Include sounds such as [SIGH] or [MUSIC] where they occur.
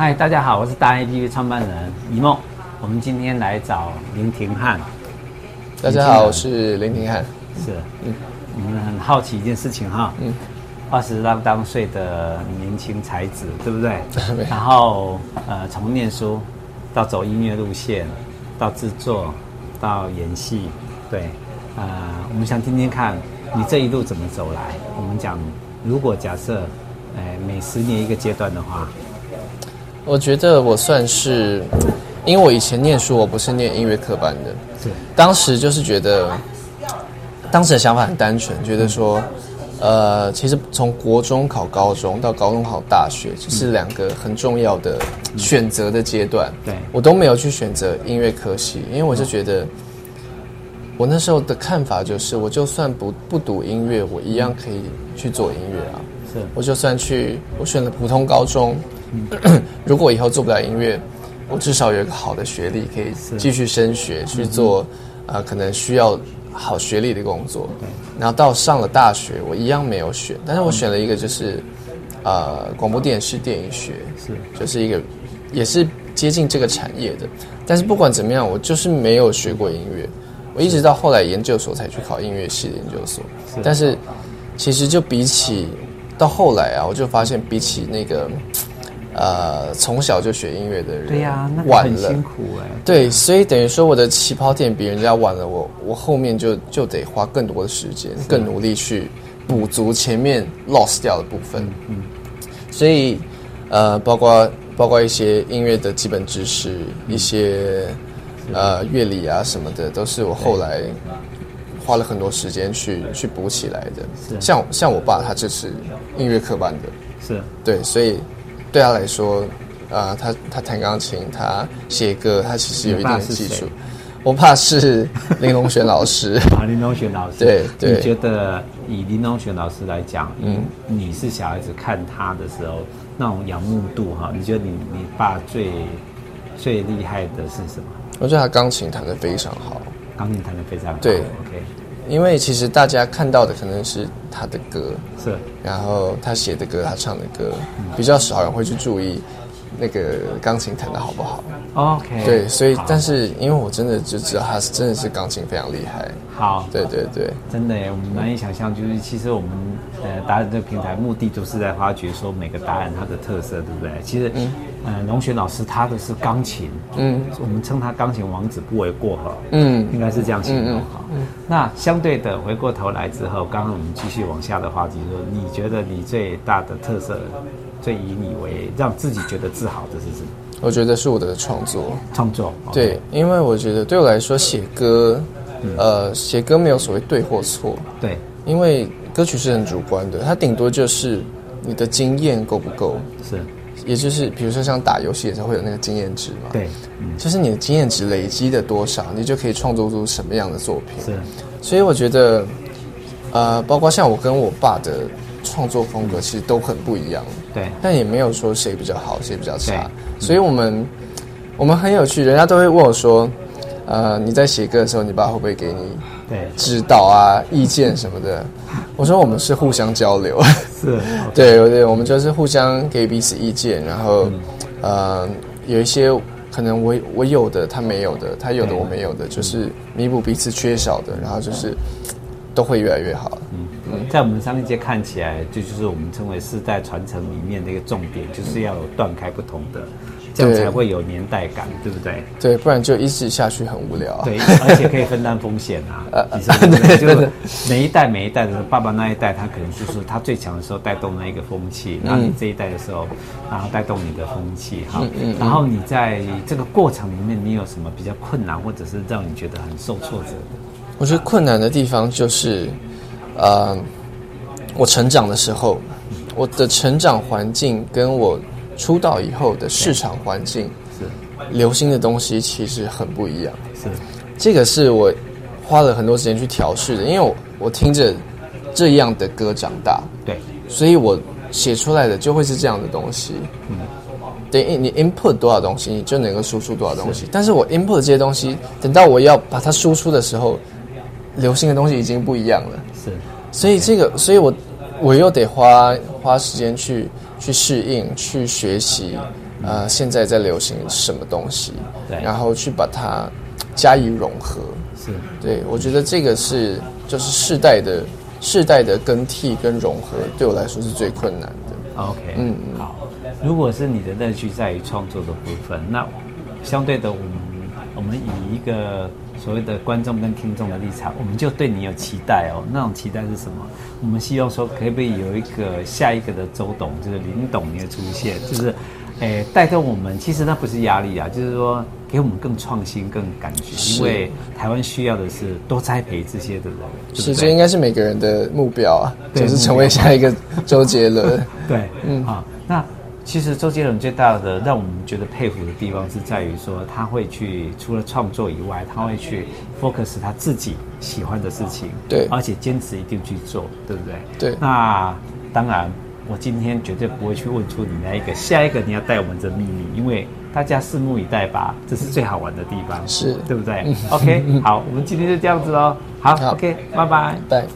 嗨，大家好，我是大 A P P 创办人一梦。我们今天来找林廷汉。大家好，我是林廷汉。是，嗯，我们很好奇一件事情哈，嗯，二十啷当岁的年轻才子，对不对？然后呃，从念书到走音乐路线，到制作，到演戏，对，呃，我们想听听看你这一路怎么走来。我们讲，如果假设。哎，每十年一个阶段的话，我觉得我算是，因为我以前念书，我不是念音乐科班的，对，当时就是觉得，当时的想法很单纯，觉得说，呃，其实从国中考高中到高中考大学，这是两个很重要的选择的阶段，对，我都没有去选择音乐科系，因为我就觉得，我那时候的看法就是，我就算不不读音乐，我一样可以去做音乐啊。是，我就算去，我选了普通高中，嗯、[CLEARS THROAT] 如果以后做不了音乐，我至少有一个好的学历，可以继续升学去做，啊、呃，可能需要好学历的工作。然后到上了大学，我一样没有选，但是我选了一个就是，呃，广播电视电影学，是，就是一个也是接近这个产业的。但是不管怎么样，我就是没有学过音乐，我一直到后来研究所才去考音乐系的研究所。但是其实就比起到后来啊，我就发现比起那个，呃，从小就学音乐的人，对呀、啊，那个、很辛苦哎。对，所以等于说我的起跑点比人家晚了，我我后面就就得花更多的时间，更努力去补足前面 lost 掉的部分。嗯，所以呃，包括包括一些音乐的基本知识，一些呃乐理啊什么的，都是我后来。花了很多时间去去补起来的，像像我爸他就是音乐科班的，是对，所以对他来说，啊、呃，他他弹钢琴，他写歌，他其实有一定的基础。我怕是林隆璇老师 [LAUGHS] 啊，林隆璇老师，对对。你觉得以林隆璇老师来讲，嗯，你是小孩子看他的时候那种仰慕度哈？你觉得你你爸最最厉害的是什么？我觉得他钢琴弹得非常好，钢琴弹得非常好，对，OK。因为其实大家看到的可能是他的歌，是，然后他写的歌，他唱的歌，比较少人会去注意那个钢琴弹的好不好。OK，对，所以但是因为我真的就知道他是真的是钢琴非常厉害。好，对对对，真的耶，我们难以想象，就是其实我们呃达人这个平台目的就是在发掘说每个达人他的特色，对不对？其实。嗯呃，龙璇老师他的是钢琴，嗯，我们称他钢琴王子不为过哈，嗯，应该是这样形容哈。嗯，嗯，嗯，那相对的，回过头来之后，刚刚我们继续往下的话题说，你觉得你最大的特色，最以你为让自己觉得自豪的是什么？我觉得是我的创作，创作，对，因为我觉得对我来说写歌，呃，写歌没有所谓对或错，对，因为歌曲是很主观的，它顶多就是你的经验够不够，是。也就是，比如说像打游戏的时候会有那个经验值嘛，对，嗯，就是你的经验值累积的多少，你就可以创作出什么样的作品。是，所以我觉得，呃，包括像我跟我爸的创作风格其实都很不一样，对，但也没有说谁比较好，谁比较差。所以我们我们很有趣，人家都会问我说，呃，你在写歌的时候，你爸会不会给你对指导啊、意见什么的？我说我们是互相交流.对，[LAUGHS] 对，我们就是互相给彼此意见，然后，嗯、呃，有一些可能我我有的他没有的，他有的我没有的，就是弥补彼此缺少的，然后就是都会越来越好。在我们商业界看起来，这就，就是我们称为世代传承里面的一个重点，就是要有断开不同的。这样才会有年代感，对，对不对？对，不然就一直下去很无聊，啊。对，而且可以分担风险啊。[LAUGHS] 呃，[LAUGHS] 对，就是每一代每一代的爸爸那一代，他可能就是他最强的时候带动那一个风气，然后你这一代的时候，然后带动你的风气，哈。嗯嗯。然后你在这个过程里面，你有什么比较困难，或者是让你觉得很受挫折的？我觉得困难的地方就是，呃，我成长的时候，我的成长环境跟我。出道以后的市场环境是流行的东西其实很不一样，是这个是我花了很多时间去调试的，因为我我听着这样的歌长大，对，所以我写出来的就会是这样的东西。嗯，等于你 input 多少东西，你就能够输出多少东西。但是我 input 这些东西，等到我要把它输出的时候，流行的东西已经不一样了。是，所以这个，所以我我又得花花时间去。去适应，去学习，呃，现在在流行什么东西，对，然后去把它加以融合。是，对，我觉得这个是就是世代的世代的更替跟融合，对我来说是最困难的。OK，嗯，好。如果是你的乐趣在于创作的部分，那相对的，我们我们以一个所谓的观众跟听众的立场，我们就对你有期待哦。那种期待是什么？我们希望说，可不可以有一个下一个的周董，就是林董你的出现，就是。诶，带动我们，其实那不是压力啊，就是说给我们更创新、更感觉，因为台湾需要的是多栽培这些的人。是，这应该是每个人的目标啊，就是成为下一个周杰伦。[LAUGHS] 对，嗯，好，那其实周杰伦最大的让我们觉得佩服的地方是在于说，他会去除了创作以外，他会去 focus 他自己喜欢的事情，对，而且坚持一定去做，对不对？对，那当然。我今天绝对不会去问出你那一个下一个你要带我们的秘密，因为大家拭目以待吧，这是最好玩的地方，是，对不对？OK，好，我们今天就这样子喽，好，好，OK，拜拜，拜。